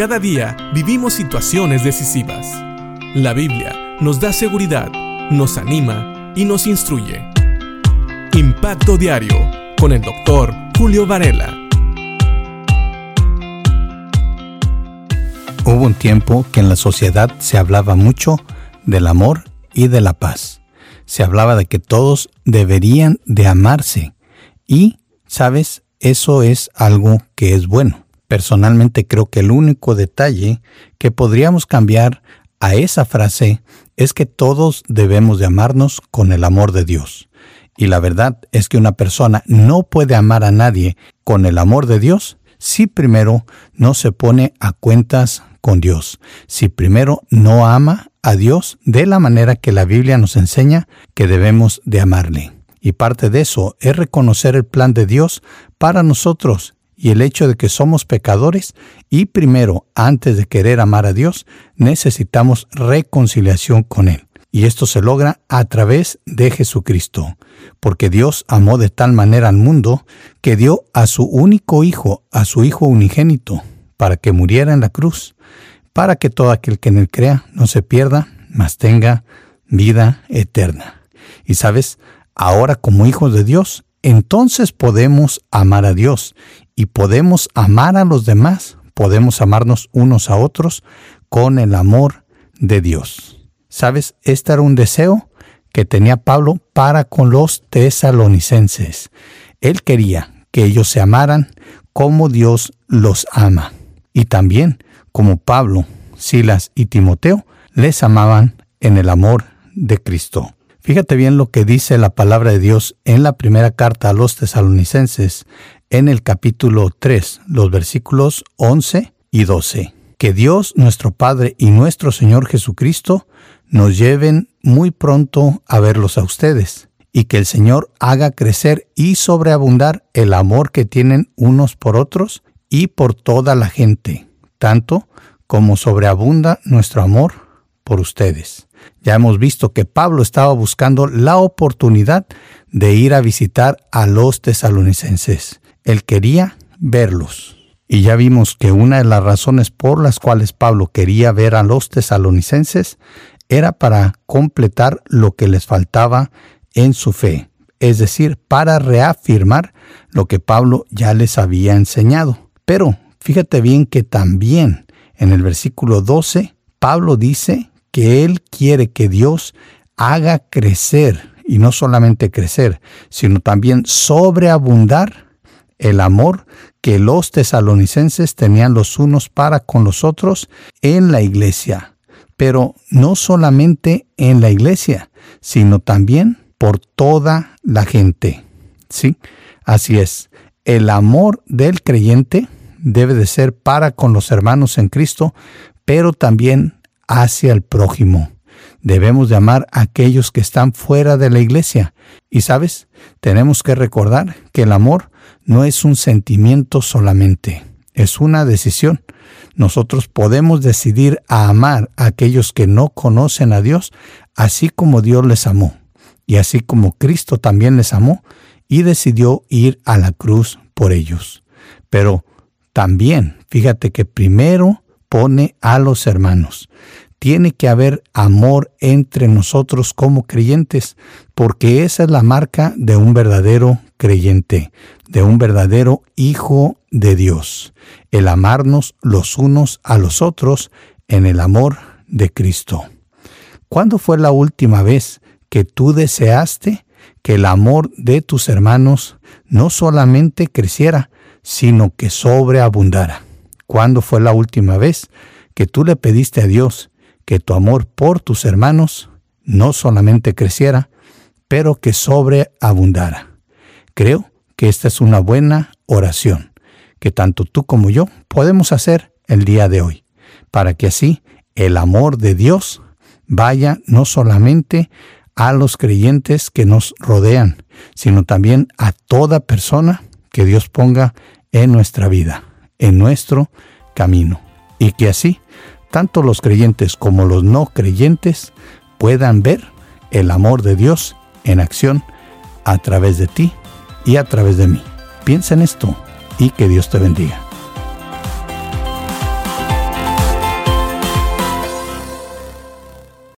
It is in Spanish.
Cada día vivimos situaciones decisivas. La Biblia nos da seguridad, nos anima y nos instruye. Impacto Diario con el doctor Julio Varela. Hubo un tiempo que en la sociedad se hablaba mucho del amor y de la paz. Se hablaba de que todos deberían de amarse y, sabes, eso es algo que es bueno. Personalmente creo que el único detalle que podríamos cambiar a esa frase es que todos debemos de amarnos con el amor de Dios. Y la verdad es que una persona no puede amar a nadie con el amor de Dios si primero no se pone a cuentas con Dios, si primero no ama a Dios de la manera que la Biblia nos enseña que debemos de amarle. Y parte de eso es reconocer el plan de Dios para nosotros y el hecho de que somos pecadores y primero, antes de querer amar a Dios, necesitamos reconciliación con Él. Y esto se logra a través de Jesucristo, porque Dios amó de tal manera al mundo que dio a su único Hijo, a su Hijo unigénito, para que muriera en la cruz, para que todo aquel que en él crea no se pierda, mas tenga vida eterna. Y sabes, ahora como hijos de Dios, entonces podemos amar a Dios y podemos amar a los demás, podemos amarnos unos a otros con el amor de Dios. ¿Sabes? Este era un deseo que tenía Pablo para con los tesalonicenses. Él quería que ellos se amaran como Dios los ama. Y también como Pablo, Silas y Timoteo les amaban en el amor de Cristo. Fíjate bien lo que dice la palabra de Dios en la primera carta a los tesalonicenses, en el capítulo 3, los versículos 11 y 12. Que Dios nuestro Padre y nuestro Señor Jesucristo nos lleven muy pronto a verlos a ustedes, y que el Señor haga crecer y sobreabundar el amor que tienen unos por otros y por toda la gente, tanto como sobreabunda nuestro amor por ustedes. Ya hemos visto que Pablo estaba buscando la oportunidad de ir a visitar a los tesalonicenses. Él quería verlos. Y ya vimos que una de las razones por las cuales Pablo quería ver a los tesalonicenses era para completar lo que les faltaba en su fe, es decir, para reafirmar lo que Pablo ya les había enseñado. Pero fíjate bien que también en el versículo 12, Pablo dice que Él quiere que Dios haga crecer, y no solamente crecer, sino también sobreabundar el amor que los tesalonicenses tenían los unos para con los otros en la iglesia. Pero no solamente en la iglesia, sino también por toda la gente. ¿Sí? Así es. El amor del creyente debe de ser para con los hermanos en Cristo, pero también hacia el prójimo. Debemos de amar a aquellos que están fuera de la iglesia. Y sabes, tenemos que recordar que el amor no es un sentimiento solamente, es una decisión. Nosotros podemos decidir a amar a aquellos que no conocen a Dios, así como Dios les amó, y así como Cristo también les amó y decidió ir a la cruz por ellos. Pero también, fíjate que primero pone a los hermanos. Tiene que haber amor entre nosotros como creyentes, porque esa es la marca de un verdadero creyente, de un verdadero hijo de Dios, el amarnos los unos a los otros en el amor de Cristo. ¿Cuándo fue la última vez que tú deseaste que el amor de tus hermanos no solamente creciera, sino que sobreabundara? ¿Cuándo fue la última vez que tú le pediste a Dios que tu amor por tus hermanos no solamente creciera, pero que sobreabundara? Creo que esta es una buena oración que tanto tú como yo podemos hacer el día de hoy, para que así el amor de Dios vaya no solamente a los creyentes que nos rodean, sino también a toda persona que Dios ponga en nuestra vida en nuestro camino. Y que así, tanto los creyentes como los no creyentes puedan ver el amor de Dios en acción a través de ti y a través de mí. Piensa en esto y que Dios te bendiga.